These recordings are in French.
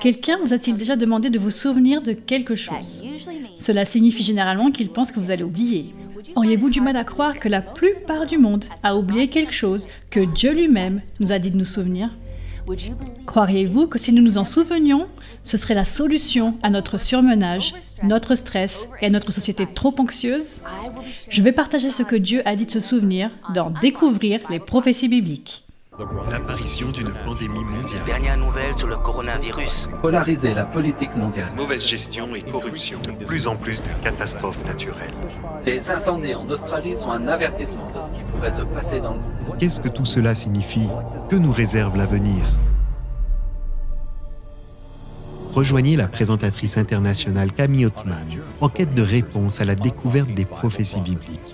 Quelqu'un vous a-t-il déjà demandé de vous souvenir de quelque chose Cela signifie généralement qu'il pense que vous allez oublier. Auriez-vous du mal à croire que la plupart du monde a oublié quelque chose que Dieu lui-même nous a dit de nous souvenir? Croiriez-vous que si nous nous en souvenions, ce serait la solution à notre surmenage, notre stress et à notre société trop anxieuse? Je vais partager ce que Dieu a dit de se souvenir dans Découvrir les prophéties bibliques. L'apparition d'une pandémie mondiale. Dernière nouvelle sur le coronavirus. Polariser la politique mondiale. Mauvaise gestion et corruption. De plus en plus de catastrophes naturelles. Les incendies en Australie sont un avertissement de ce qui pourrait se passer dans le monde. Qu'est-ce que tout cela signifie? Que nous réserve l'avenir? Rejoignez la présentatrice internationale Camille Ottman en quête de réponse à la découverte des prophéties bibliques.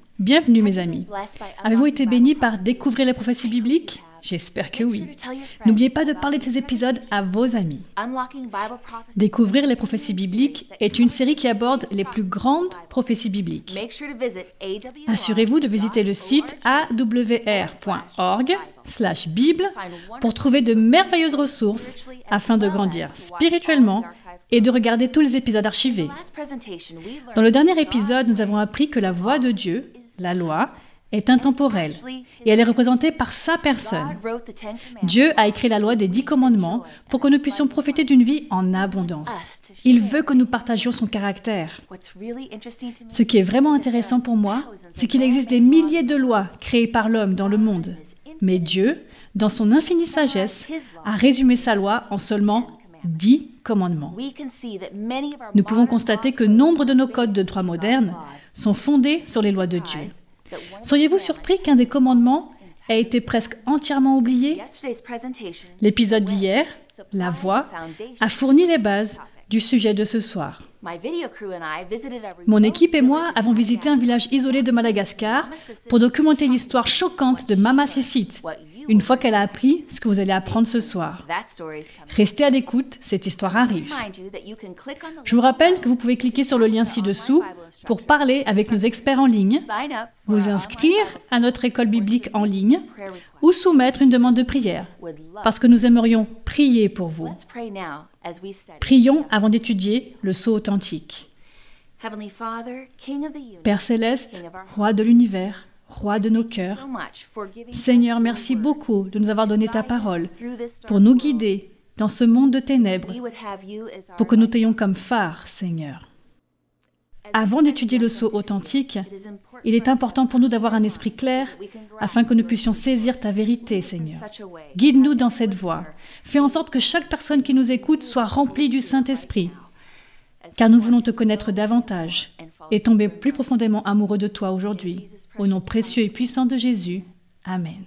Bienvenue mes amis. Avez-vous été bénis par découvrir les prophéties bibliques? J'espère que oui. N'oubliez pas de parler de ces épisodes à vos amis. Découvrir les prophéties bibliques est une série qui aborde les plus grandes prophéties bibliques. Assurez-vous de visiter le site awr.org bible pour trouver de merveilleuses ressources afin de grandir spirituellement et de regarder tous les épisodes archivés. Dans le dernier épisode, nous avons appris que la voix de Dieu la loi, est intemporelle et elle est représentée par sa personne. Dieu a écrit la loi des dix commandements pour que nous puissions profiter d'une vie en abondance. Il veut que nous partagions son caractère. Ce qui est vraiment intéressant pour moi, c'est qu'il existe des milliers de lois créées par l'homme dans le monde. Mais Dieu, dans son infinie sagesse, a résumé sa loi en seulement dix commandements. Nous pouvons constater que nombre de nos codes de droit modernes sont fondés sur les lois de Dieu. Seriez-vous surpris qu'un des commandements ait été presque entièrement oublié? L'épisode d'hier, La Voix, a fourni les bases du sujet de ce soir. Mon équipe et moi avons visité un village isolé de Madagascar pour documenter l'histoire choquante de Mama Sissit, une fois qu'elle a appris ce que vous allez apprendre ce soir. Restez à l'écoute, cette histoire arrive. Je vous rappelle que vous pouvez cliquer sur le lien ci-dessous pour parler avec nos experts en ligne, vous inscrire à notre école biblique en ligne ou soumettre une demande de prière, parce que nous aimerions prier pour vous. Prions avant d'étudier le sceau authentique. Père céleste, roi de l'univers, roi de nos cœurs, Seigneur, merci beaucoup de nous avoir donné ta parole pour nous guider dans ce monde de ténèbres, pour que nous t'ayons comme phare, Seigneur. Avant d'étudier le sceau authentique, il est important pour nous d'avoir un esprit clair afin que nous puissions saisir ta vérité, Seigneur. Guide-nous dans cette voie. Fais en sorte que chaque personne qui nous écoute soit remplie du Saint-Esprit, car nous voulons te connaître davantage et tomber plus profondément amoureux de toi aujourd'hui. Au nom précieux et puissant de Jésus. Amen.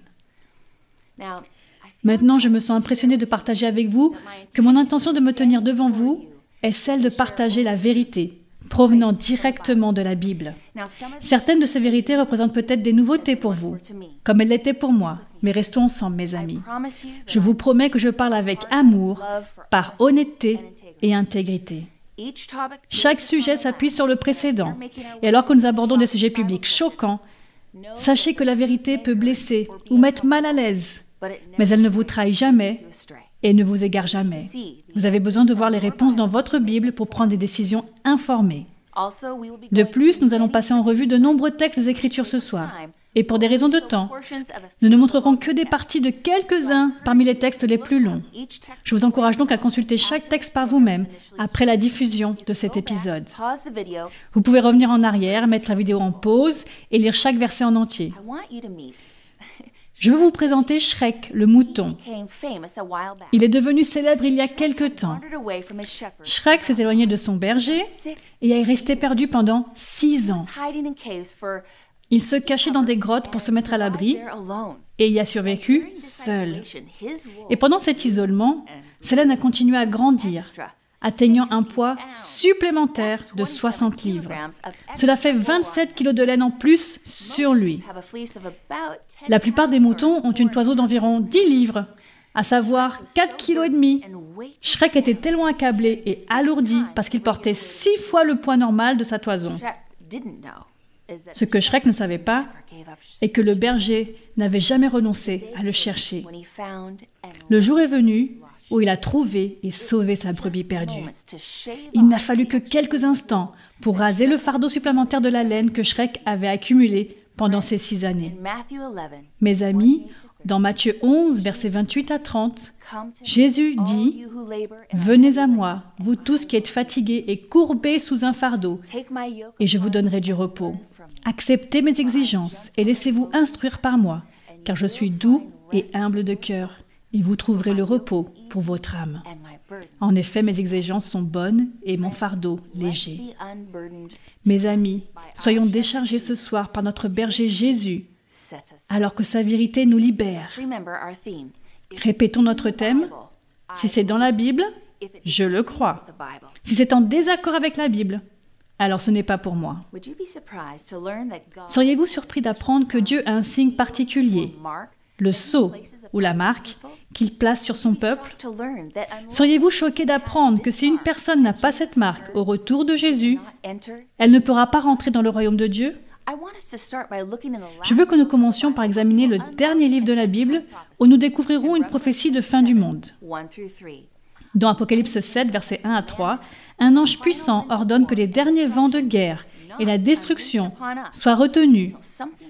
Maintenant, je me sens impressionné de partager avec vous que mon intention de me tenir devant vous est celle de partager la vérité provenant directement de la Bible. Certaines de ces vérités représentent peut-être des nouveautés pour vous, comme elles l'étaient pour moi, mais restons ensemble, mes amis. Je vous promets que je parle avec amour, par honnêteté et intégrité. Chaque sujet s'appuie sur le précédent. Et alors que nous abordons des sujets publics choquants, sachez que la vérité peut blesser ou mettre mal à l'aise, mais elle ne vous trahit jamais et ne vous égare jamais. Vous avez besoin de voir les réponses dans votre Bible pour prendre des décisions informées. De plus, nous allons passer en revue de nombreux textes des Écritures ce soir. Et pour des raisons de temps, nous ne montrerons que des parties de quelques-uns parmi les textes les plus longs. Je vous encourage donc à consulter chaque texte par vous-même après la diffusion de cet épisode. Vous pouvez revenir en arrière, mettre la vidéo en pause et lire chaque verset en entier. Je veux vous présenter Shrek, le mouton. Il est devenu célèbre il y a quelque temps. Shrek s'est éloigné de son berger et est resté perdu pendant six ans. Il se cachait dans des grottes pour se mettre à l'abri et y a survécu seul. Et pendant cet isolement, Selene a continué à grandir, atteignant un poids supplémentaire de 60 livres. Cela fait 27 kilos de laine en plus sur lui. La plupart des moutons ont une toison d'environ 10 livres, à savoir 4 kilos et demi. Shrek était tellement accablé et alourdi parce qu'il portait 6 fois le poids normal de sa toison. Ce que Shrek ne savait pas est que le berger n'avait jamais renoncé à le chercher. Le jour est venu où il a trouvé et sauvé sa brebis perdue. Il n'a fallu que quelques instants pour raser le fardeau supplémentaire de la laine que Shrek avait accumulé pendant ces six années. Mes amis, dans Matthieu 11, versets 28 à 30, Jésus dit, Venez à moi, vous tous qui êtes fatigués et courbés sous un fardeau, et je vous donnerai du repos. Acceptez mes exigences et laissez-vous instruire par moi, car je suis doux et humble de cœur, et vous trouverez le repos pour votre âme. En effet, mes exigences sont bonnes et mon fardeau léger. Mes amis, soyons déchargés ce soir par notre berger Jésus, alors que sa vérité nous libère. Répétons notre thème. Si c'est dans la Bible, je le crois. Si c'est en désaccord avec la Bible, alors ce n'est pas pour moi. Seriez-vous surpris d'apprendre que Dieu a un signe particulier, le sceau ou la marque qu'il place sur son peuple? Seriez-vous choqué d'apprendre que si une personne n'a pas cette marque au retour de Jésus, elle ne pourra pas rentrer dans le royaume de Dieu? Je veux que nous commencions par examiner le dernier livre de la Bible où nous découvrirons une prophétie de fin du monde. Dans Apocalypse 7, versets 1 à 3, un ange puissant ordonne que les derniers vents de guerre et la destruction soient retenus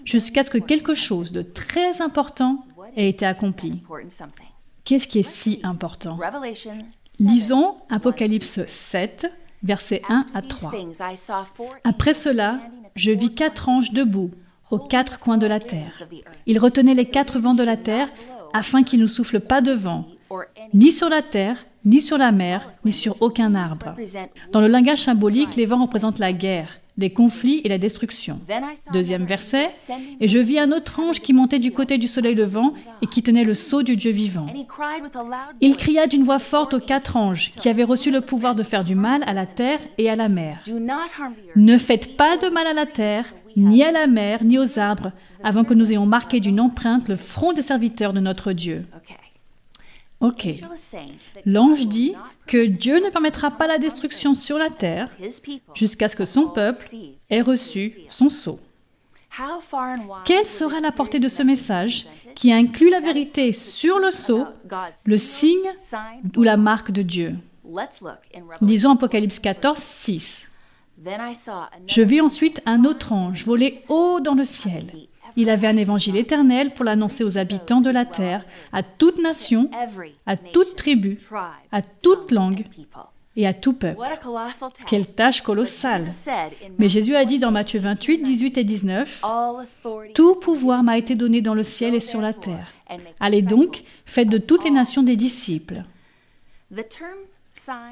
jusqu'à ce que quelque chose de très important ait été accompli. Qu'est-ce qui est si important? Lisons Apocalypse 7, versets 1 à 3. Après cela, je vis quatre anges debout aux quatre coins de la terre. Ils retenaient les quatre vents de la terre afin qu'ils ne soufflent pas de vent, ni sur la terre, ni sur la mer, ni sur aucun arbre. Dans le langage symbolique, les vents représentent la guerre, les conflits et la destruction. Deuxième verset, Et je vis un autre ange qui montait du côté du soleil levant et qui tenait le sceau du Dieu vivant. Il cria d'une voix forte aux quatre anges qui avaient reçu le pouvoir de faire du mal à la terre et à la mer. Ne faites pas de mal à la terre, ni à la mer, ni aux arbres, avant que nous ayons marqué d'une empreinte le front des serviteurs de notre Dieu. Ok. L'ange dit que Dieu ne permettra pas la destruction sur la terre jusqu'à ce que son peuple ait reçu son sceau. Quelle sera la portée de ce message qui inclut la vérité sur le sceau, le signe ou la marque de Dieu? Lisons Apocalypse 14, 6. Je vis ensuite un autre ange voler haut dans le ciel. Il avait un évangile éternel pour l'annoncer aux habitants de la terre, à toute nation, à toute tribu, à toute langue et à tout peuple. Quelle tâche colossale. Mais Jésus a dit dans Matthieu 28, 18 et 19, Tout pouvoir m'a été donné dans le ciel et sur la terre. Allez donc, faites de toutes les nations des disciples.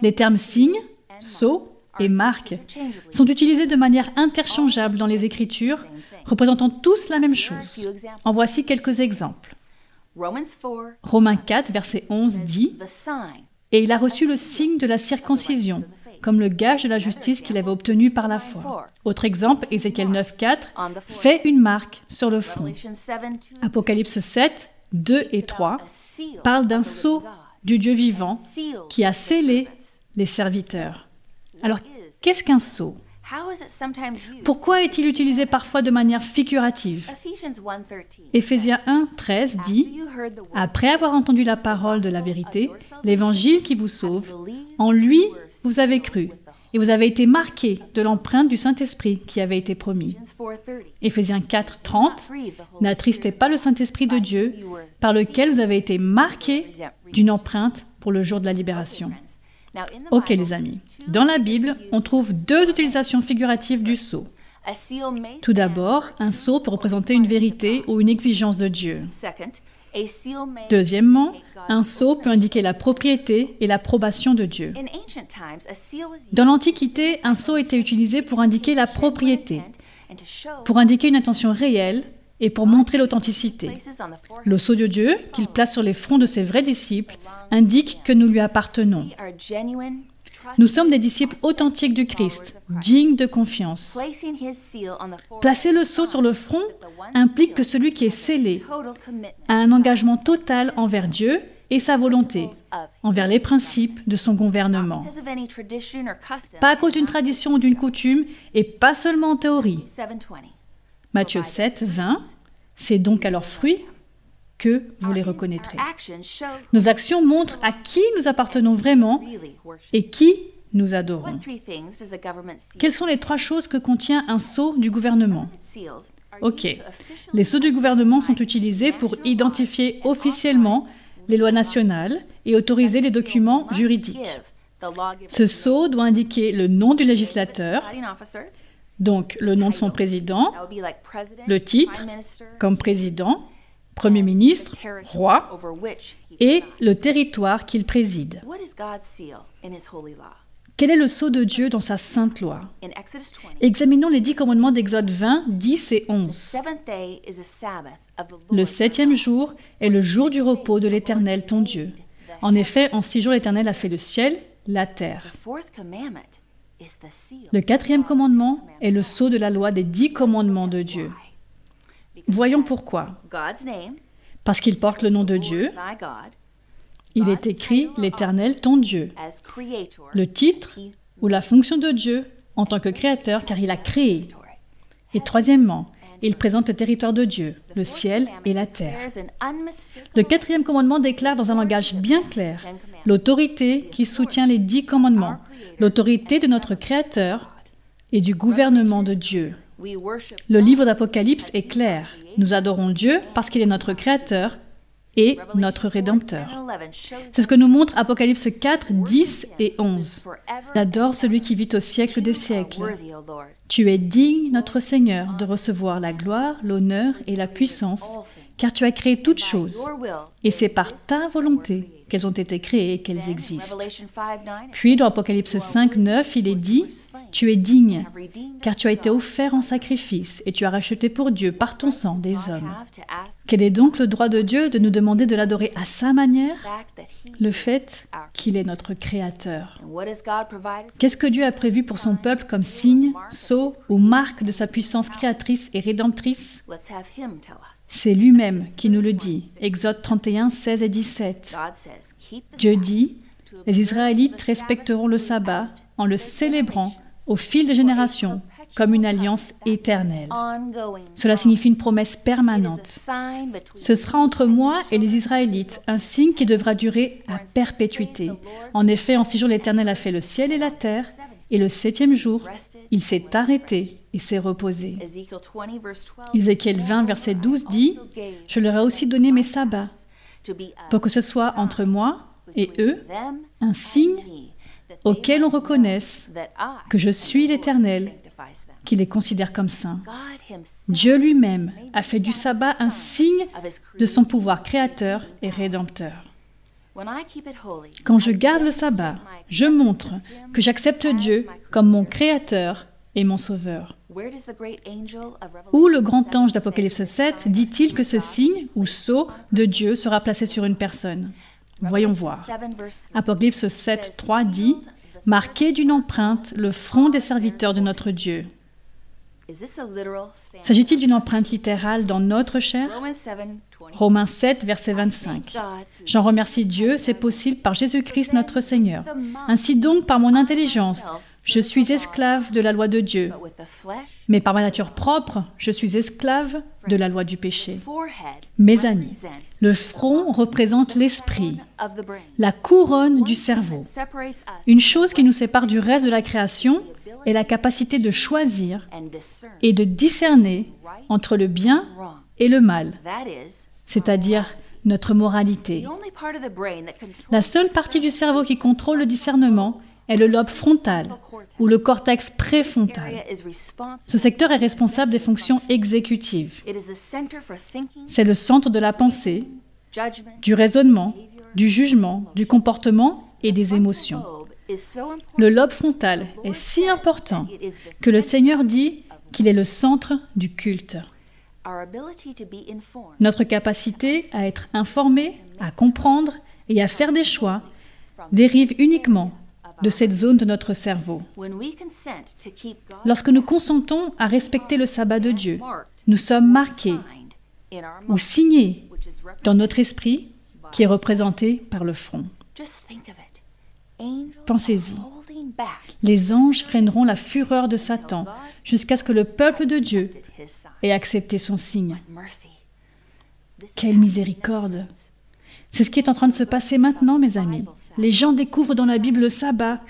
Les termes signe, sceau et marque sont utilisés de manière interchangeable dans les Écritures représentant tous la même chose. En voici quelques exemples. Romains 4, verset 11 dit Et il a reçu le signe de la circoncision, comme le gage de la justice qu'il avait obtenu par la foi. Autre exemple, Ézéchiel 9, 4 fait une marque sur le front. Apocalypse 7, 2 et 3 parlent d'un sceau du Dieu vivant qui a scellé les serviteurs. Alors, qu'est-ce qu'un sceau? Pourquoi est-il utilisé parfois de manière figurative? Éphésiens 1, 13 dit Après avoir entendu la parole de la vérité, l'évangile qui vous sauve, en lui vous avez cru, et vous avez été marqués de l'empreinte du Saint-Esprit qui avait été promis. Éphésiens 4, 30 N'attristez pas le Saint-Esprit de Dieu, par lequel vous avez été marqués d'une empreinte pour le jour de la libération. Ok les amis, dans la Bible, on trouve deux utilisations figuratives du sceau. Tout d'abord, un sceau peut représenter une vérité ou une exigence de Dieu. Deuxièmement, un sceau peut indiquer la propriété et l'approbation de Dieu. Dans l'Antiquité, un sceau était utilisé pour indiquer la propriété, pour indiquer une intention réelle et pour montrer l'authenticité. Le sceau de Dieu, qu'il place sur les fronts de ses vrais disciples, indique que nous lui appartenons. Nous sommes des disciples authentiques du Christ, dignes de confiance. Placer le sceau sur le front implique que celui qui est scellé a un engagement total envers Dieu et sa volonté, envers les principes de son gouvernement. Pas à cause d'une tradition ou d'une coutume, et pas seulement en théorie. Matthieu 7, 20, c'est donc à leurs fruits que vous les reconnaîtrez. Nos actions montrent à qui nous appartenons vraiment et qui nous adorons. Quelles sont les trois choses que contient un sceau du gouvernement? Ok. Les sceaux du gouvernement sont utilisés pour identifier officiellement les lois nationales et autoriser les documents juridiques. Ce sceau doit indiquer le nom du législateur, donc le nom de son président, le titre, comme président, Premier ministre, roi, et le territoire qu'il préside. Quel est le sceau de Dieu dans sa sainte loi? Examinons les dix commandements d'Exode 20, 10 et 11. Le septième jour est le jour du repos de l'Éternel, ton Dieu. En effet, en six jours, l'Éternel a fait le ciel, la terre. Le quatrième commandement est le sceau de la loi des dix commandements de Dieu. Voyons pourquoi. Parce qu'il porte le nom de Dieu. Il est écrit l'Éternel ton Dieu. Le titre ou la fonction de Dieu en tant que créateur car il a créé. Et troisièmement, il présente le territoire de Dieu, le ciel et la terre. Le quatrième commandement déclare dans un langage bien clair l'autorité qui soutient les dix commandements, l'autorité de notre Créateur et du gouvernement de Dieu. Le livre d'Apocalypse est clair. Nous adorons Dieu parce qu'il est notre Créateur et notre Rédempteur. C'est ce que nous montre Apocalypse 4, 10 et 11. J'adore celui qui vit au siècle des siècles. Tu es digne, notre Seigneur, de recevoir la gloire, l'honneur et la puissance, car tu as créé toutes choses, et c'est par ta volonté qu'elles ont été créées et qu'elles existent. Puis dans Apocalypse 5, 9, il est dit, Tu es digne, car tu as été offert en sacrifice, et tu as racheté pour Dieu par ton sang des hommes. Quel est donc le droit de Dieu de nous demander de l'adorer à sa manière? Le fait qu'il est notre Créateur. Qu'est-ce que Dieu a prévu pour son peuple comme signe, sceau ou marque de sa puissance créatrice et rédemptrice? C'est lui-même qui nous le dit. Exode 31, 16 et 17. Dieu dit, les Israélites respecteront le sabbat en le célébrant au fil des générations comme une alliance éternelle. Cela signifie une promesse permanente. Ce sera entre moi et les Israélites un signe qui devra durer à perpétuité. En effet, en six jours, l'Éternel a fait le ciel et la terre, et le septième jour, il s'est arrêté et s'est reposé. Ézéchiel 20, verset 12 dit, Je leur ai aussi donné mes sabbats, pour que ce soit entre moi et eux un signe auquel on reconnaisse que je suis l'Éternel, qui les considère comme saints. Dieu lui-même a fait du sabbat un signe de son pouvoir créateur et rédempteur. Quand je garde le sabbat, je montre que j'accepte Dieu comme mon créateur et mon sauveur. Où le grand ange d'Apocalypse 7 dit-il que ce signe ou sceau de Dieu sera placé sur une personne? Voyons voir. Apocalypse 7, 3 dit Marqué d'une empreinte le front des serviteurs de notre Dieu. S'agit-il d'une empreinte littérale dans notre chair? Romains 7, verset 25. J'en remercie Dieu, c'est possible par Jésus-Christ notre Seigneur. Ainsi donc, par mon intelligence, je suis esclave de la loi de Dieu, mais par ma nature propre, je suis esclave de la loi du péché. Mes amis, le front représente l'esprit, la couronne du cerveau. Une chose qui nous sépare du reste de la création est la capacité de choisir et de discerner entre le bien et le mal, c'est-à-dire notre moralité. La seule partie du cerveau qui contrôle le discernement est le lobe frontal ou le cortex préfrontal. Ce secteur est responsable des fonctions exécutives. C'est le centre de la pensée, du raisonnement, du jugement, du comportement et des émotions. Le lobe frontal est si important que le Seigneur dit qu'il est le centre du culte. Notre capacité à être informé, à comprendre et à faire des choix dérive uniquement de cette zone de notre cerveau. Lorsque nous consentons à respecter le sabbat de Dieu, nous sommes marqués ou signés dans notre esprit qui est représenté par le front. Pensez-y. Les anges freineront la fureur de Satan jusqu'à ce que le peuple de Dieu ait accepté son signe. Quelle miséricorde C'est ce qui est en train de se passer maintenant, mes amis. Les gens découvrent dans la Bible le sabbat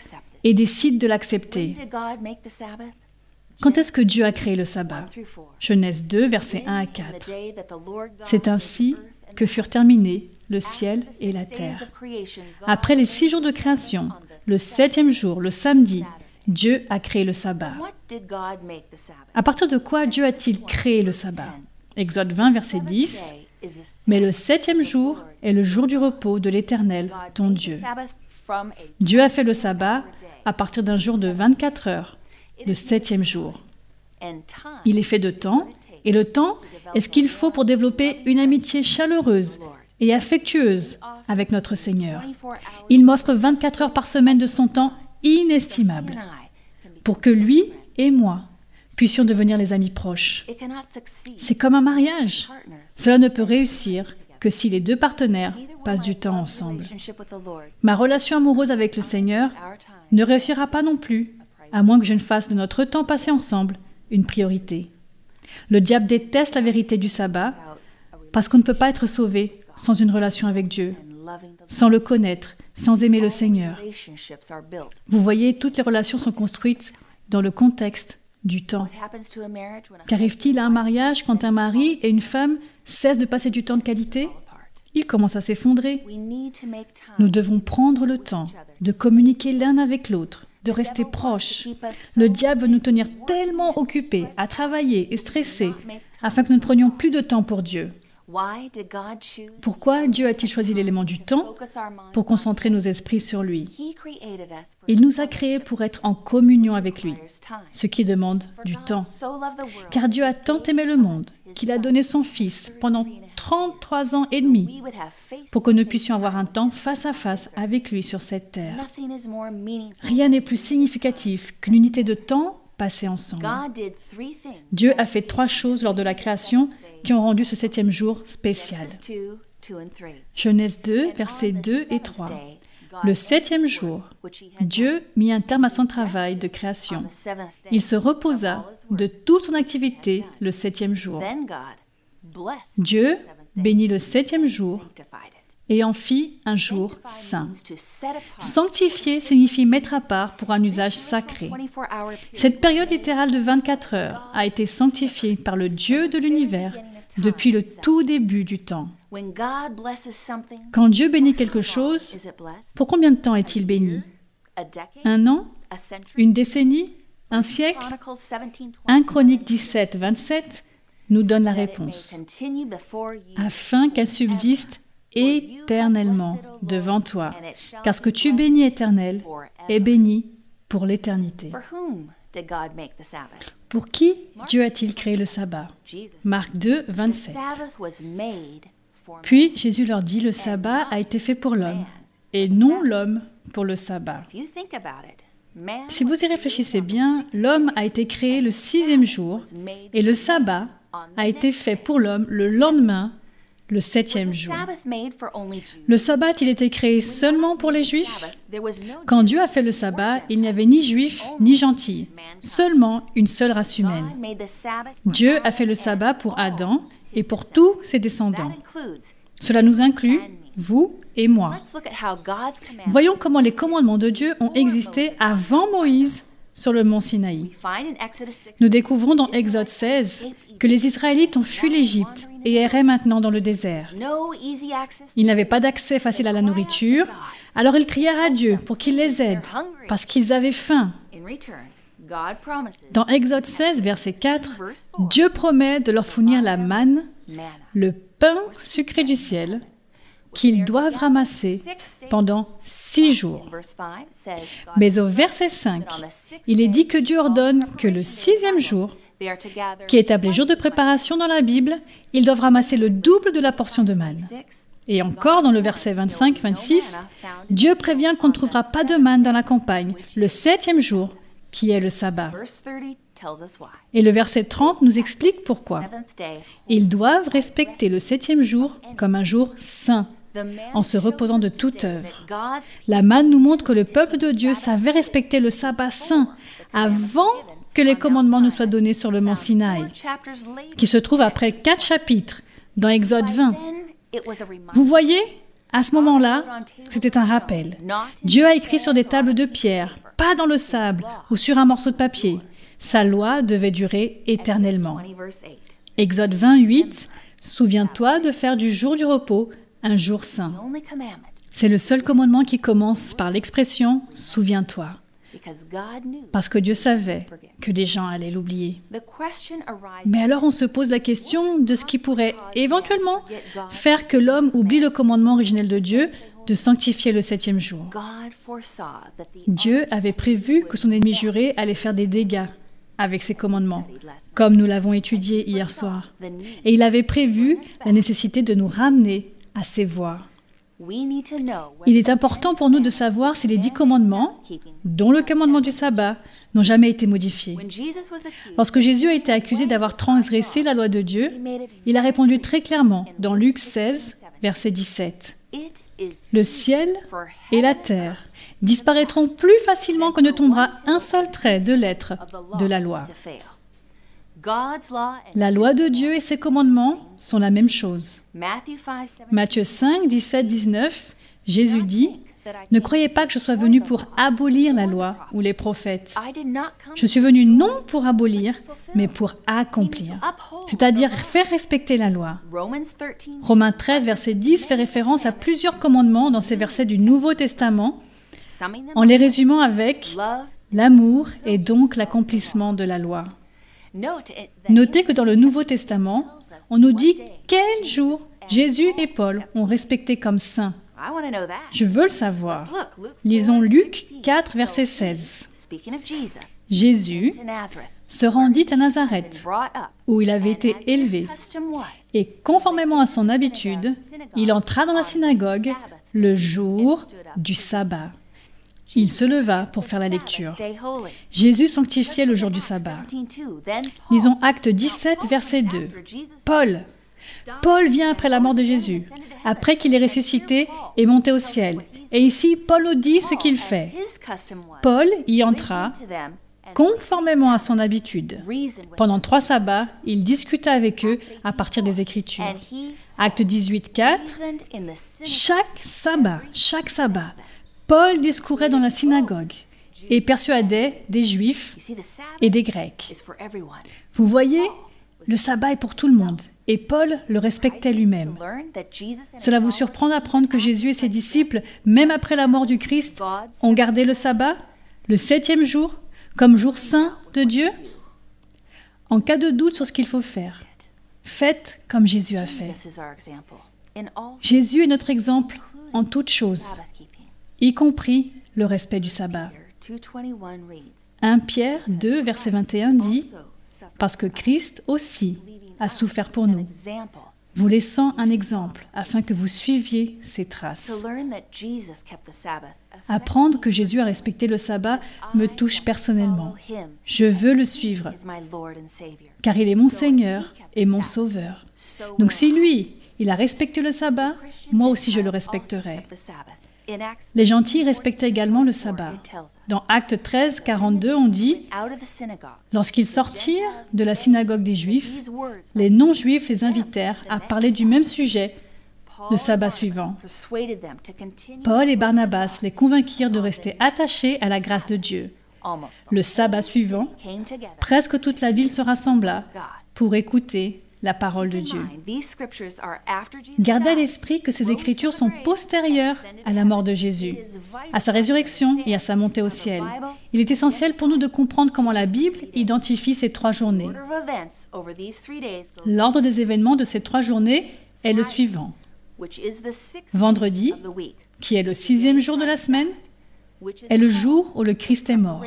et décident de l'accepter. Quand est-ce que Dieu a créé le sabbat? Genèse 2, versets 1 à 4. C'est ainsi que furent terminés le ciel et la terre. Après les six jours de création, le septième jour, le samedi, Dieu a créé le sabbat. À partir de quoi Dieu a-t-il créé le sabbat? Exode 20, verset 10. Mais le septième jour est le jour du repos de l'Éternel, ton Dieu. Dieu a fait le sabbat à partir d'un jour de 24 heures, le septième jour. Il est fait de temps, et le temps est ce qu'il faut pour développer une amitié chaleureuse et affectueuse avec notre Seigneur. Il m'offre 24 heures par semaine de son temps inestimable pour que lui et moi puissions devenir les amis proches. C'est comme un mariage. Cela ne peut réussir que si les deux partenaires passent du temps ensemble. Ma relation amoureuse avec le Seigneur ne réussira pas non plus, à moins que je ne fasse de notre temps passé ensemble une priorité. Le diable déteste la vérité du sabbat parce qu'on ne peut pas être sauvé sans une relation avec Dieu, sans le connaître, sans aimer le Seigneur. Vous voyez, toutes les relations sont construites dans le contexte du temps. Qu'arrive-t-il à un mariage quand un mari et une femme cessent de passer du temps de qualité Il commence à s'effondrer. Nous devons prendre le temps de communiquer l'un avec l'autre, de rester proches. Le diable veut nous tenir tellement occupés, à travailler et stressés, afin que nous ne prenions plus de temps pour Dieu. Pourquoi Dieu a-t-il choisi l'élément du temps pour concentrer nos esprits sur lui? Il nous a créés pour être en communion avec lui, ce qui demande du temps. Car Dieu a tant aimé le monde qu'il a donné son Fils pendant 33 ans et demi pour que nous puissions avoir un temps face à face avec lui sur cette terre. Rien n'est plus significatif qu'une unité de temps passée ensemble. Dieu a fait trois choses lors de la création qui ont rendu ce septième jour spécial. Genèse 2, versets 2 et 3. Le septième jour, Dieu mit un terme à son travail de création. Il se reposa de toute son activité le septième jour. Dieu bénit le septième jour et en fit un jour saint. Sanctifier signifie mettre à part pour un usage sacré. Cette période littérale de 24 heures a été sanctifiée par le Dieu de l'univers depuis le tout début du temps. Quand Dieu bénit quelque chose, pour combien de temps est-il béni? Un an? Une décennie? Un siècle? 1 Chronique 17, 27 nous donne la réponse. Afin qu'elle subsiste éternellement devant toi, car ce que tu bénis éternel est béni pour l'éternité. Pour qui Dieu a-t-il créé le sabbat Marc 2, 27. Puis Jésus leur dit, le sabbat a été fait pour l'homme, et non l'homme pour le sabbat. Si vous y réfléchissez bien, l'homme a été créé le sixième jour, et le sabbat a été fait pour l'homme le lendemain le septième jour. Le sabbat il était créé seulement pour les juifs Quand Dieu a fait le sabbat, il n'y avait ni juifs ni gentils, seulement une seule race humaine. Dieu a fait le sabbat pour Adam et pour tous ses descendants. Cela nous inclut, vous et moi. Voyons comment les commandements de Dieu ont existé avant Moïse sur le mont Sinaï. Nous découvrons dans Exode 16 que les Israélites ont fui l'Égypte et erraient maintenant dans le désert. Ils n'avaient pas d'accès facile à la nourriture, alors ils crièrent à Dieu pour qu'il les aide, parce qu'ils avaient faim. Dans Exode 16, verset 4, Dieu promet de leur fournir la manne, le pain sucré du ciel, qu'ils doivent ramasser pendant six jours. Mais au verset 5, il est dit que Dieu ordonne que le sixième jour, qui appelé jour de préparation dans la Bible, ils doivent ramasser le double de la portion de manne. Et encore dans le verset 25-26, Dieu prévient qu'on ne trouvera pas de manne dans la campagne le septième jour, qui est le sabbat. Et le verset 30 nous explique pourquoi. Ils doivent respecter le septième jour comme un jour saint, en se reposant de toute œuvre. La manne nous montre que le peuple de Dieu savait respecter le sabbat saint avant que les commandements ne soient donnés sur le mont Sinaï, qui se trouve après quatre chapitres dans Exode 20. Vous voyez, à ce moment-là, c'était un rappel. Dieu a écrit sur des tables de pierre, pas dans le sable ou sur un morceau de papier. Sa loi devait durer éternellement. Exode 28, Souviens-toi de faire du jour du repos un jour saint. C'est le seul commandement qui commence par l'expression Souviens-toi. Parce que Dieu savait que des gens allaient l'oublier. Mais alors on se pose la question de ce qui pourrait éventuellement faire que l'homme oublie le commandement originel de Dieu de sanctifier le septième jour. Dieu avait prévu que son ennemi juré allait faire des dégâts avec ses commandements, comme nous l'avons étudié hier soir. Et il avait prévu la nécessité de nous ramener à ses voies. Il est important pour nous de savoir si les dix commandements, dont le commandement du sabbat, n'ont jamais été modifiés. Lorsque Jésus a été accusé d'avoir transgressé la loi de Dieu, il a répondu très clairement dans Luc 16, verset 17. Le ciel et la terre disparaîtront plus facilement que ne tombera un seul trait de lettre de la loi. La loi de Dieu et ses commandements sont la même chose. Matthieu 5, 17, 19, Jésus dit, ne croyez pas que je sois venu pour abolir la loi ou les prophètes. Je suis venu non pour abolir, mais pour accomplir, c'est-à-dire faire respecter la loi. Romains 13, verset 10 fait référence à plusieurs commandements dans ces versets du Nouveau Testament, en les résumant avec l'amour et donc l'accomplissement de la loi. Notez que dans le Nouveau Testament, on nous dit quel jour Jésus et Paul ont respecté comme saints. Je veux le savoir. Lisons Luc 4, verset 16. Jésus se rendit à Nazareth, où il avait été élevé, et conformément à son habitude, il entra dans la synagogue le jour du sabbat. Il se leva pour faire la lecture. Jésus sanctifiait le jour du sabbat. Lisons Acte 17, verset 2. Paul. Paul vient après la mort de Jésus, après qu'il est ressuscité et monté au ciel. Et ici, Paul dit ce qu'il fait. Paul y entra conformément à son habitude. Pendant trois sabbats, il discuta avec eux à partir des Écritures. Acte 18, 4. Chaque sabbat, chaque sabbat, Paul discourait dans la synagogue et persuadait des Juifs et des Grecs. Vous voyez, le sabbat est pour tout le monde et Paul le respectait lui-même. Cela vous surprend d'apprendre que Jésus et ses disciples, même après la mort du Christ, ont gardé le sabbat, le septième jour, comme jour saint de Dieu? En cas de doute sur ce qu'il faut faire, faites comme Jésus a fait. Jésus est notre exemple en toutes choses y compris le respect du sabbat. 1 Pierre 2, verset 21 dit, Parce que Christ aussi a souffert pour nous, vous laissant un exemple afin que vous suiviez ses traces. Apprendre que Jésus a respecté le sabbat me touche personnellement. Je veux le suivre, car il est mon Seigneur et mon Sauveur. Donc si lui, il a respecté le sabbat, moi aussi je le respecterai. Les gentils respectaient également le sabbat. Dans Acte 13, 42, on dit Lorsqu'ils sortirent de la synagogue des Juifs, les non-juifs les invitèrent à parler du même sujet le sabbat suivant. Paul et Barnabas les convainquirent de rester attachés à la grâce de Dieu. Le sabbat suivant, presque toute la ville se rassembla pour écouter la parole de Dieu. Gardez à l'esprit que ces écritures sont postérieures à la mort de Jésus, à sa résurrection et à sa montée au ciel. Il est essentiel pour nous de comprendre comment la Bible identifie ces trois journées. L'ordre des événements de ces trois journées est le suivant. Vendredi, qui est le sixième jour de la semaine, est le jour où le Christ est mort,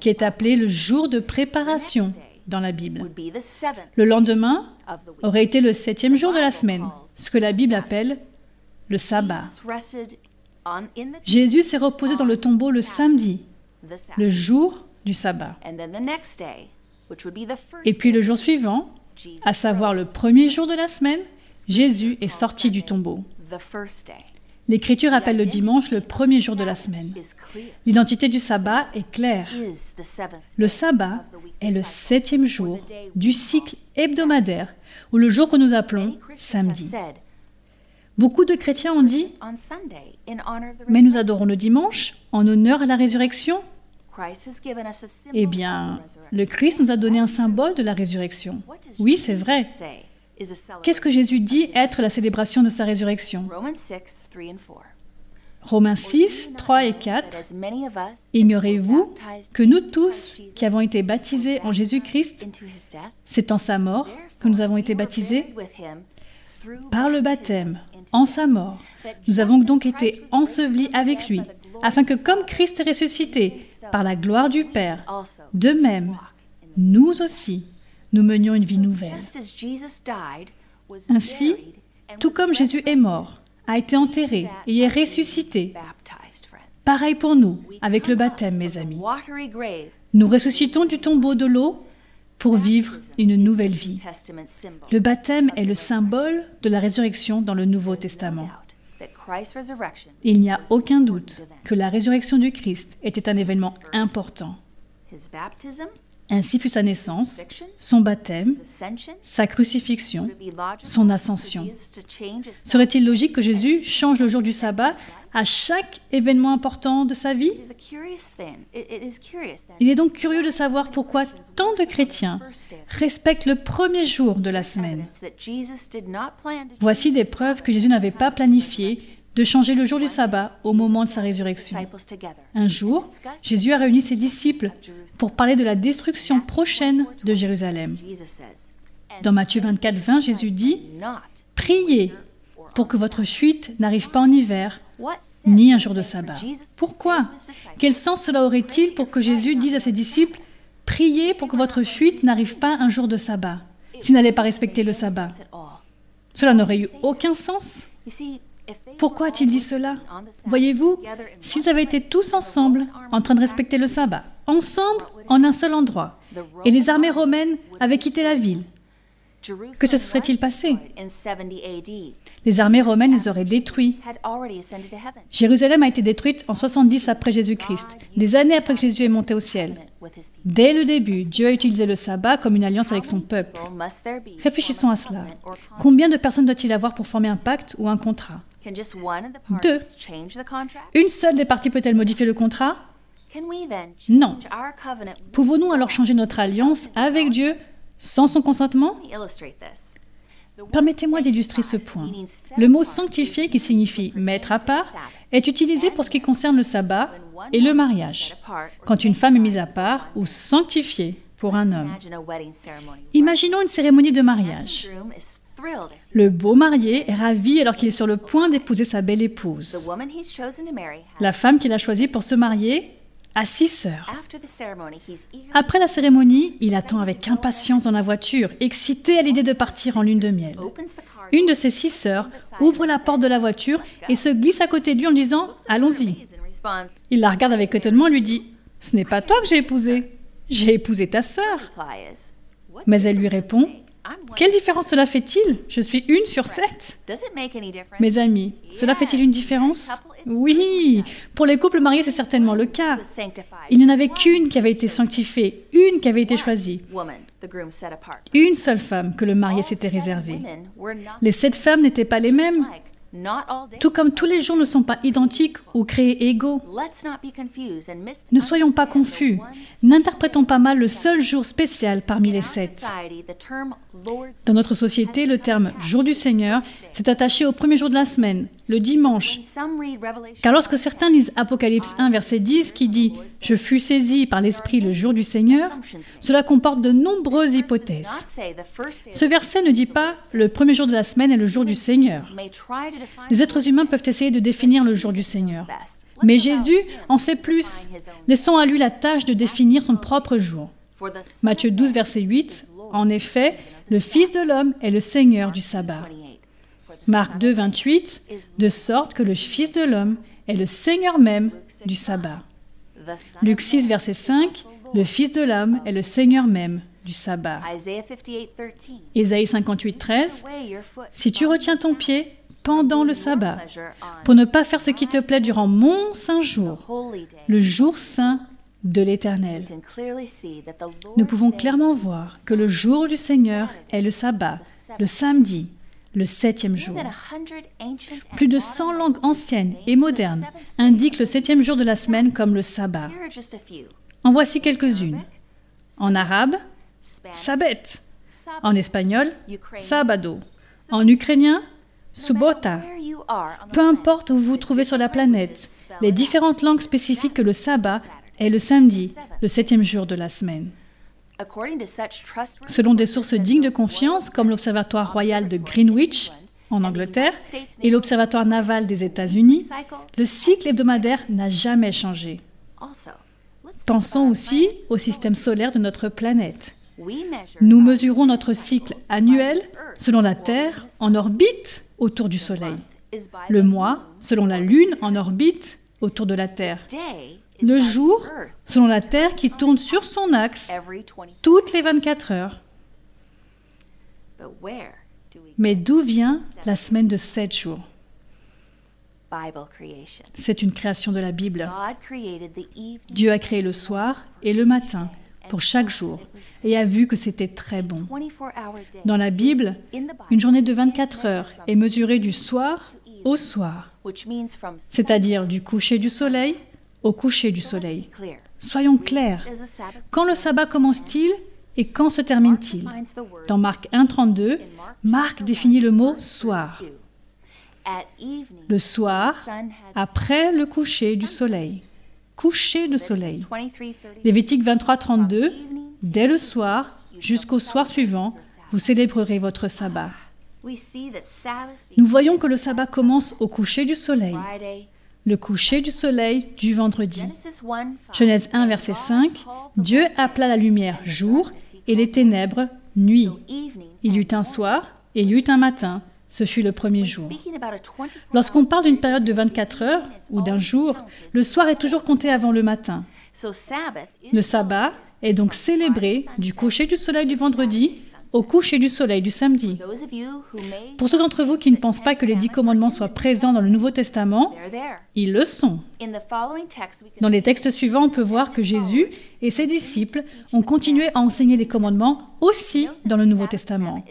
qui est appelé le jour de préparation dans la Bible. Le lendemain aurait été le septième jour de la semaine, ce que la Bible appelle le sabbat. Jésus s'est reposé dans le tombeau le samedi, le jour du sabbat. Et puis le jour suivant, à savoir le premier jour de la semaine, Jésus est sorti du tombeau. L'Écriture appelle le dimanche le premier jour de la semaine. L'identité du sabbat est claire. Le sabbat est le septième jour du cycle hebdomadaire, ou le jour que nous appelons samedi. Beaucoup de chrétiens ont dit, mais nous adorons le dimanche en honneur à la résurrection. Eh bien, le Christ nous a donné un symbole de la résurrection. Oui, c'est vrai. Qu'est-ce que Jésus dit être la célébration de sa résurrection? Romains 6, 3 et 4. Ignorez-vous que nous tous qui avons été baptisés en Jésus-Christ, c'est en sa mort que nous avons été baptisés par le baptême, en sa mort. Nous avons donc été ensevelis avec lui, afin que comme Christ est ressuscité par la gloire du Père, de même, nous aussi, nous menions une vie nouvelle. Ainsi, tout comme Jésus est mort, a été enterré et est ressuscité, pareil pour nous, avec le baptême, mes amis. Nous ressuscitons du tombeau de l'eau pour vivre une nouvelle vie. Le baptême est le symbole de la résurrection dans le Nouveau Testament. Il n'y a aucun doute que la résurrection du Christ était un événement important. Ainsi fut sa naissance, son baptême, sa crucifixion, son ascension. Serait-il logique que Jésus change le jour du sabbat à chaque événement important de sa vie? Il est donc curieux de savoir pourquoi tant de chrétiens respectent le premier jour de la semaine. Voici des preuves que Jésus n'avait pas planifiées de changer le jour du sabbat au moment de sa résurrection. Un jour, Jésus a réuni ses disciples pour parler de la destruction prochaine de Jérusalem. Dans Matthieu 24, 20, Jésus dit, Priez pour que votre fuite n'arrive pas en hiver, ni un jour de sabbat. Pourquoi? Quel sens cela aurait-il pour que Jésus dise à ses disciples, Priez pour que votre fuite n'arrive pas un jour de sabbat, s'il n'allait pas respecter le sabbat Cela n'aurait eu aucun sens. Pourquoi a-t-il dit cela Voyez-vous, s'ils avaient été tous ensemble en train de respecter le sabbat, ensemble en un seul endroit, et les armées romaines avaient quitté la ville, que se serait-il passé? Les armées romaines les auraient détruits. Jérusalem a été détruite en 70 après Jésus-Christ, des années après que Jésus est monté au ciel. Dès le début, Dieu a utilisé le sabbat comme une alliance avec son peuple. Réfléchissons à cela. Combien de personnes doit-il avoir pour former un pacte ou un contrat? Deux. Une seule des parties peut-elle modifier le contrat? Non. Pouvons-nous alors changer notre alliance avec Dieu sans son consentement? Permettez-moi d'illustrer ce point. Le mot sanctifié, qui signifie mettre à part, est utilisé pour ce qui concerne le sabbat et le mariage, quand une femme est mise à part ou sanctifiée pour un homme. Imaginons une cérémonie de mariage. Le beau marié est ravi alors qu'il est sur le point d'épouser sa belle épouse. La femme qu'il a choisie pour se marier a six sœurs. Après la cérémonie, il attend avec impatience dans la voiture, excité à l'idée de partir en lune de miel. Une de ses six sœurs ouvre la porte de la voiture et se glisse à côté de lui en disant ⁇ Allons-y ⁇ Il la regarde avec étonnement et lui dit ⁇ Ce n'est pas toi que j'ai épousé, j'ai épousé ta sœur. Mais elle lui répond quelle différence cela fait-il? Je suis une sur sept. Mes amis, cela fait-il une différence? Oui, pour les couples mariés, c'est certainement le cas. Il n'y en avait qu'une qui avait été sanctifiée, une qui avait été choisie. Une seule femme que le marié s'était réservée. Les sept femmes n'étaient pas les mêmes. Tout comme tous les jours ne sont pas identiques ou créés égaux. Ne soyons pas confus. N'interprétons pas mal le seul jour spécial parmi les sept. Dans notre société, le terme jour du Seigneur s'est attaché au premier jour de la semaine, le dimanche. Car lorsque certains lisent Apocalypse 1, verset 10, qui dit ⁇ Je fus saisi par l'Esprit le jour du Seigneur ⁇ cela comporte de nombreuses hypothèses. Ce verset ne dit pas ⁇ Le premier jour de la semaine est le jour du Seigneur ⁇ Les êtres humains peuvent essayer de définir le jour du Seigneur. Mais Jésus en sait plus. Laissons à lui la tâche de définir son propre jour. Matthieu 12, verset 8, En effet, le Fils de l'homme est le Seigneur du sabbat. Marc 2, 28, de sorte que le Fils de l'homme est le Seigneur même du sabbat. Luc 6, verset 5, le Fils de l'homme est le Seigneur même du sabbat. Ésaïe 58, 13, si tu retiens ton pied pendant le sabbat, pour ne pas faire ce qui te plaît durant mon saint jour, le jour saint de l'Éternel. Nous pouvons clairement voir que le jour du Seigneur est le sabbat, le samedi, le septième jour. Plus de 100 langues anciennes et modernes indiquent le septième jour de la semaine comme le sabbat. En voici quelques-unes. En arabe, sabet. En espagnol, sabado. En ukrainien, subota. Peu importe où vous vous trouvez sur la planète, les différentes langues spécifiques que le sabbat est le samedi, le septième jour de la semaine. Selon des sources dignes de confiance, comme l'Observatoire royal de Greenwich, en Angleterre, et l'Observatoire naval des États-Unis, le cycle hebdomadaire n'a jamais changé. Pensons aussi au système solaire de notre planète. Nous mesurons notre cycle annuel selon la Terre en orbite autour du Soleil. Le mois selon la Lune en orbite autour de la Terre le jour selon la Terre qui tourne sur son axe toutes les 24 heures. Mais d'où vient la semaine de 7 jours? C'est une création de la Bible. Dieu a créé le soir et le matin pour chaque jour et a vu que c'était très bon. Dans la Bible, une journée de 24 heures est mesurée du soir au soir, c'est-à-dire du coucher du soleil au coucher du soleil. Soyons clairs. Quand le sabbat commence-t-il et quand se termine-t-il? Dans Marc 1.32, Marc définit le mot soir. Le soir, après le coucher du soleil. Coucher de soleil. Lévitique 23.32, dès le soir jusqu'au soir suivant, vous célébrerez votre sabbat. Nous voyons que le sabbat commence au coucher du soleil le coucher du soleil du vendredi. Genèse 1, verset 5, Dieu appela la lumière jour et les ténèbres nuit. Il y eut un soir et il y eut un matin. Ce fut le premier jour. Lorsqu'on parle d'une période de 24 heures ou d'un jour, le soir est toujours compté avant le matin. Le sabbat est donc célébré du coucher du soleil du vendredi au coucher du soleil du samedi. Pour ceux d'entre vous qui ne pensent pas que les dix commandements soient présents dans le Nouveau Testament, ils le sont. Dans les textes suivants, on peut voir que Jésus et ses disciples ont continué à enseigner les commandements aussi dans le Nouveau Testament.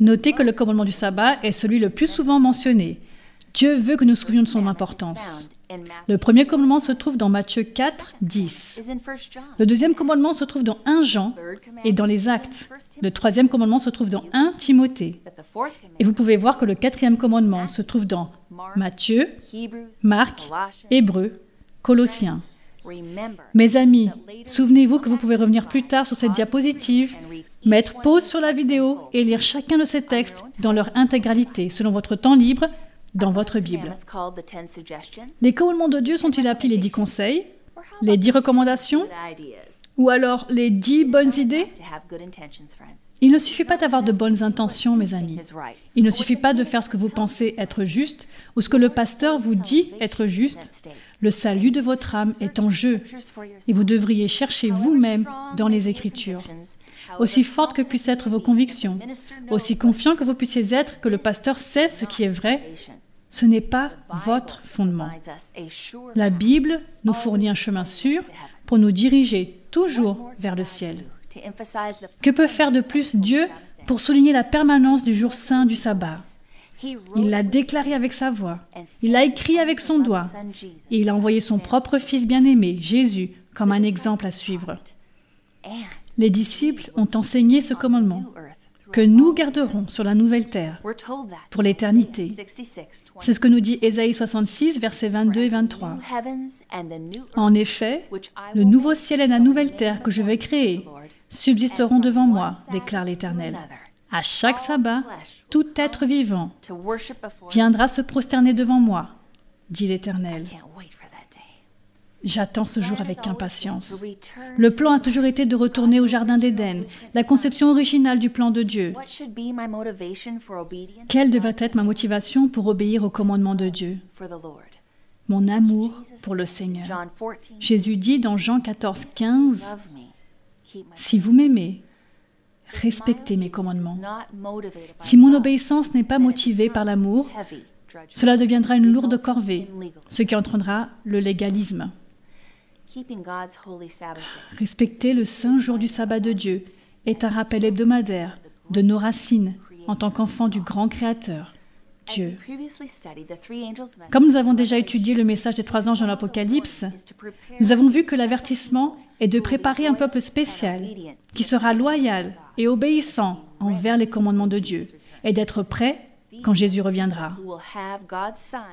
Notez que le commandement du sabbat est celui le plus souvent mentionné. Dieu veut que nous souvions de son importance. Le premier commandement se trouve dans Matthieu 4, 10. Le deuxième commandement se trouve dans 1 Jean et dans les Actes. Le troisième commandement se trouve dans 1 Timothée. Et vous pouvez voir que le quatrième commandement se trouve dans Matthieu, Marc, Hébreu, Colossiens. Mes amis, souvenez-vous que vous pouvez revenir plus tard sur cette diapositive, mettre pause sur la vidéo et lire chacun de ces textes dans leur intégralité selon votre temps libre dans votre Bible. Les commandements de Dieu sont-ils appelés les dix conseils, les dix recommandations ou alors les dix bonnes idées? Il ne suffit pas d'avoir de bonnes intentions, mes amis. Il ne suffit pas de faire ce que vous pensez être juste ou ce que le pasteur vous dit être juste. Le salut de votre âme est en jeu. et vous devriez chercher vous-même dans les Écritures. Aussi fortes que puissent être vos convictions, aussi confiant que vous puissiez être que le pasteur sait ce qui est vrai, ce n'est pas votre fondement. La Bible nous fournit un chemin sûr pour nous diriger toujours vers le ciel. Que peut faire de plus Dieu pour souligner la permanence du jour saint du sabbat? Il l'a déclaré avec sa voix, il l'a écrit avec son doigt, et il a envoyé son propre Fils bien-aimé, Jésus, comme un exemple à suivre. Les disciples ont enseigné ce commandement que nous garderons sur la nouvelle terre pour l'éternité. C'est ce que nous dit Ésaïe 66, versets 22 et 23. En effet, le nouveau ciel et la nouvelle terre que je vais créer subsisteront devant moi, déclare l'Éternel. À chaque sabbat, tout être vivant viendra se prosterner devant moi, dit l'Éternel. J'attends ce jour avec impatience. Le plan a toujours été de retourner au Jardin d'Éden, la conception originale du plan de Dieu. Quelle devrait être ma motivation pour obéir au commandement de Dieu? Mon amour pour le Seigneur. Jésus dit dans Jean 14, 15, Si vous m'aimez, respectez mes commandements. Si mon obéissance n'est pas motivée par l'amour, cela deviendra une lourde corvée, ce qui entraînera le légalisme. Respecter le saint jour du sabbat de Dieu est un rappel hebdomadaire de nos racines en tant qu'enfants du grand Créateur, Dieu. Comme nous avons déjà étudié le message des trois anges dans l'Apocalypse, nous avons vu que l'avertissement est de préparer un peuple spécial qui sera loyal et obéissant envers les commandements de Dieu et d'être prêt quand Jésus reviendra.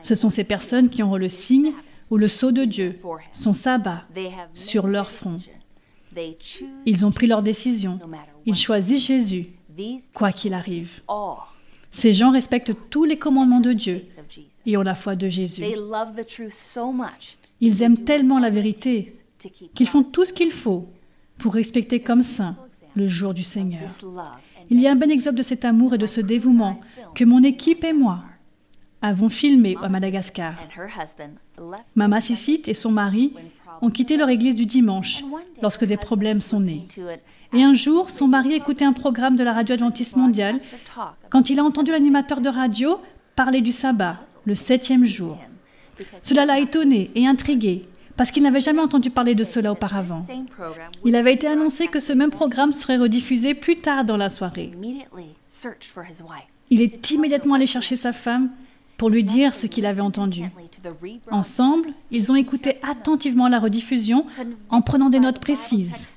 Ce sont ces personnes qui auront le signe ou le sceau de Dieu, son sabbat, sur leur front. Ils ont pris leur décision. Ils choisissent Jésus, quoi qu'il arrive. Ces gens respectent tous les commandements de Dieu et ont la foi de Jésus. Ils aiment tellement la vérité qu'ils font tout ce qu'il faut pour respecter comme saint le jour du Seigneur. Il y a un bon exemple de cet amour et de ce dévouement que mon équipe et moi avons filmé à Madagascar. Mama Sissit et son mari ont quitté leur église du dimanche lorsque des problèmes sont nés. Et un jour, son mari écoutait un programme de la radio adventiste mondiale quand il a entendu l'animateur de radio parler du sabbat, le septième jour. Cela l'a étonné et intrigué parce qu'il n'avait jamais entendu parler de cela auparavant. Il avait été annoncé que ce même programme serait rediffusé plus tard dans la soirée. Il est immédiatement allé chercher sa femme pour lui dire ce qu'il avait entendu. Ensemble, ils ont écouté attentivement la rediffusion en prenant des notes précises.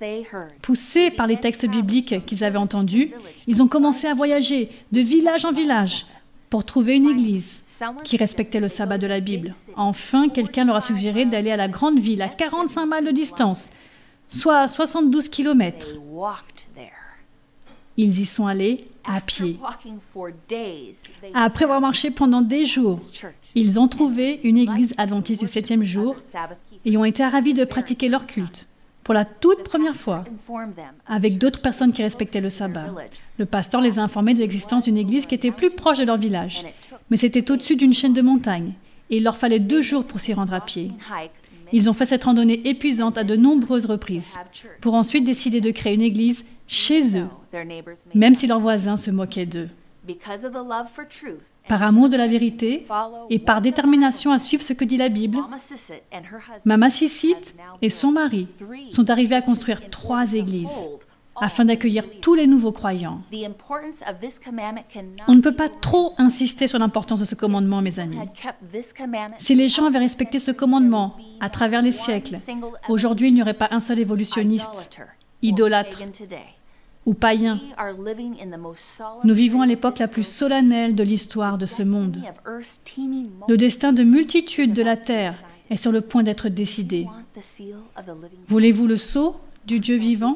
Poussés par les textes bibliques qu'ils avaient entendus, ils ont commencé à voyager de village en village pour trouver une église qui respectait le sabbat de la Bible. Enfin, quelqu'un leur a suggéré d'aller à la grande ville à 45 miles de distance, soit à 72 kilomètres. Ils y sont allés à pied. Après avoir marché pendant des jours, ils ont trouvé une église adventiste du septième jour et ont été ravis de pratiquer leur culte pour la toute première fois avec d'autres personnes qui respectaient le sabbat. Le pasteur les a informés de l'existence d'une église qui était plus proche de leur village, mais c'était au-dessus d'une chaîne de montagnes et il leur fallait deux jours pour s'y rendre à pied. Ils ont fait cette randonnée épuisante à de nombreuses reprises pour ensuite décider de créer une église chez eux, même si leurs voisins se moquaient d'eux. Par amour de la vérité et par détermination à suivre ce que dit la Bible, Mama Sissit et son mari sont arrivés à construire trois églises afin d'accueillir tous les nouveaux croyants. On ne peut pas trop insister sur l'importance de ce commandement, mes amis. Si les gens avaient respecté ce commandement à travers les siècles, aujourd'hui il n'y aurait pas un seul évolutionniste, idolâtre ou païen. Nous vivons à l'époque la plus solennelle de l'histoire de ce monde. Le destin de multitudes de la terre est sur le point d'être décidé. Voulez-vous le sceau du Dieu vivant?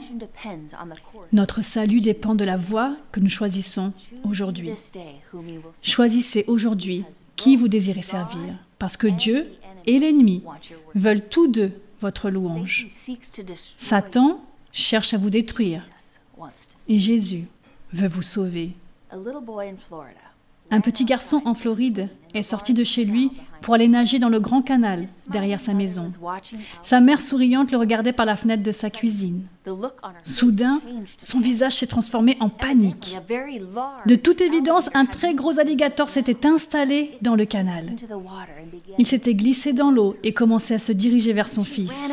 Notre salut dépend de la voie que nous choisissons aujourd'hui. Choisissez aujourd'hui qui vous désirez servir, parce que Dieu et l'ennemi veulent tous deux votre louange. Satan cherche à vous détruire. Et Jésus veut vous sauver. Un petit garçon en Floride est sorti de chez lui pour aller nager dans le grand canal derrière sa maison. Sa mère souriante le regardait par la fenêtre de sa cuisine. Soudain, son visage s'est transformé en panique. De toute évidence, un très gros alligator s'était installé dans le canal. Il s'était glissé dans l'eau et commençait à se diriger vers son fils.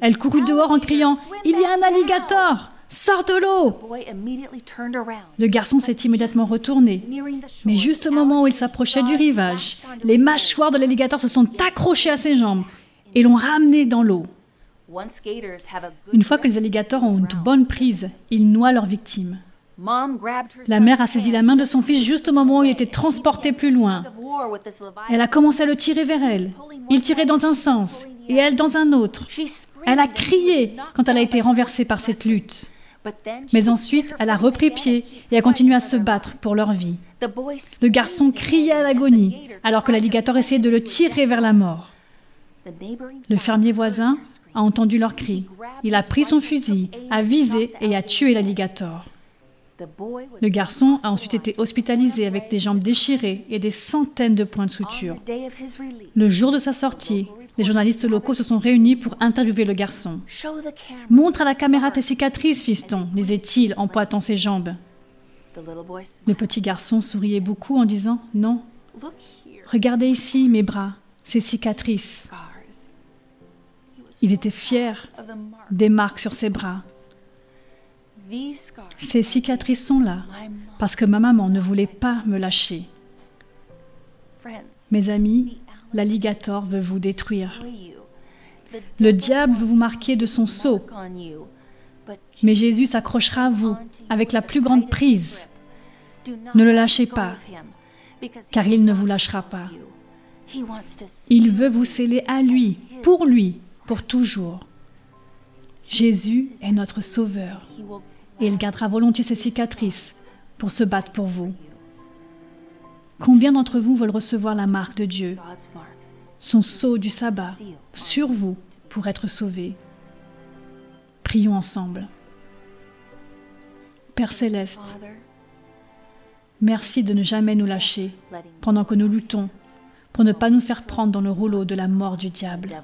Elle courut dehors en criant ⁇ Il y a un alligator !⁇ Sors de l'eau Le garçon s'est immédiatement retourné. Mais juste au moment où il s'approchait du rivage, les mâchoires de l'alligator se sont accrochées à ses jambes et l'ont ramené dans l'eau. Une fois que les alligators ont une bonne prise, ils noient leurs victimes. La mère a saisi la main de son fils juste au moment où il était transporté plus loin. Elle a commencé à le tirer vers elle. Il tirait dans un sens et elle dans un autre. Elle a crié quand elle a été renversée par cette lutte. Mais ensuite, elle a repris pied et a continué à se battre pour leur vie. Le garçon criait à l'agonie, alors que l'alligator essayait de le tirer vers la mort. Le fermier voisin a entendu leurs cris. Il a pris son fusil, a visé et a tué l'alligator. Le garçon a ensuite été hospitalisé avec des jambes déchirées et des centaines de points de suture. Le jour de sa sortie, les journalistes locaux se sont réunis pour interviewer le garçon. Montre à la caméra tes cicatrices, fiston, disait-il en pointant ses jambes. Le petit garçon souriait beaucoup en disant Non, regardez ici mes bras, ces cicatrices. Il était fier des marques sur ses bras. Ces cicatrices sont là parce que ma maman ne voulait pas me lâcher. Mes amis, l'alligator veut vous détruire. Le diable veut vous marquer de son sceau. Mais Jésus s'accrochera à vous avec la plus grande prise. Ne le lâchez pas, car il ne vous lâchera pas. Il veut vous sceller à lui, pour lui, pour toujours. Jésus est notre Sauveur et il gardera volontiers ses cicatrices pour se battre pour vous. Combien d'entre vous veulent recevoir la marque de Dieu, son sceau du sabbat, sur vous pour être sauvés. Prions ensemble. Père céleste, merci de ne jamais nous lâcher pendant que nous luttons pour ne pas nous faire prendre dans le rouleau de la mort du diable.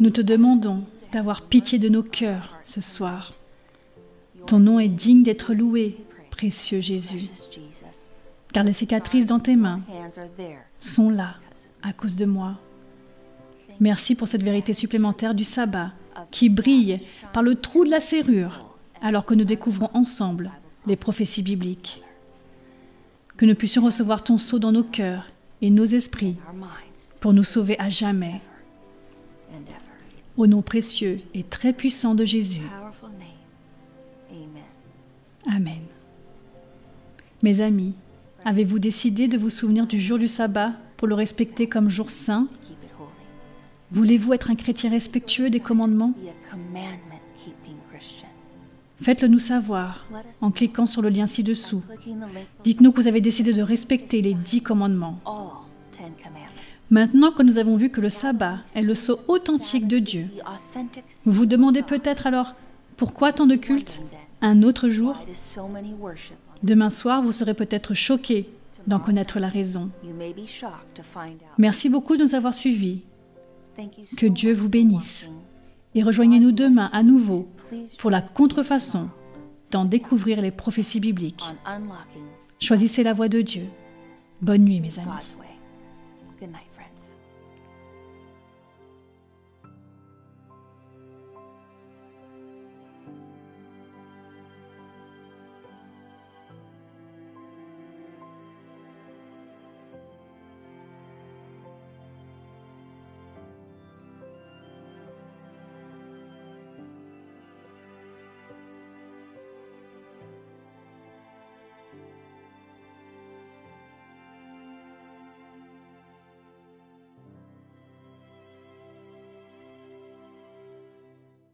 Nous te demandons d'avoir pitié de nos cœurs ce soir. Ton nom est digne d'être loué, précieux Jésus, car les cicatrices dans tes mains sont là à cause de moi. Merci pour cette vérité supplémentaire du sabbat qui brille par le trou de la serrure alors que nous découvrons ensemble les prophéties bibliques. Que nous puissions recevoir ton sceau dans nos cœurs et nos esprits pour nous sauver à jamais. Au nom précieux et très puissant de Jésus. Amen. Mes amis, avez-vous décidé de vous souvenir du jour du sabbat pour le respecter comme jour saint? Voulez-vous être un chrétien respectueux des commandements? Faites-le nous savoir en cliquant sur le lien ci-dessous. Dites-nous que vous avez décidé de respecter les dix commandements. Maintenant que nous avons vu que le sabbat est le sceau authentique de Dieu, vous vous demandez peut-être alors pourquoi tant de cultes un autre jour? Demain soir, vous serez peut-être choqué d'en connaître la raison. Merci beaucoup de nous avoir suivis. Que Dieu vous bénisse. Et rejoignez-nous demain à nouveau pour la contrefaçon d'en découvrir les prophéties bibliques. Choisissez la voie de Dieu. Bonne nuit, mes amis.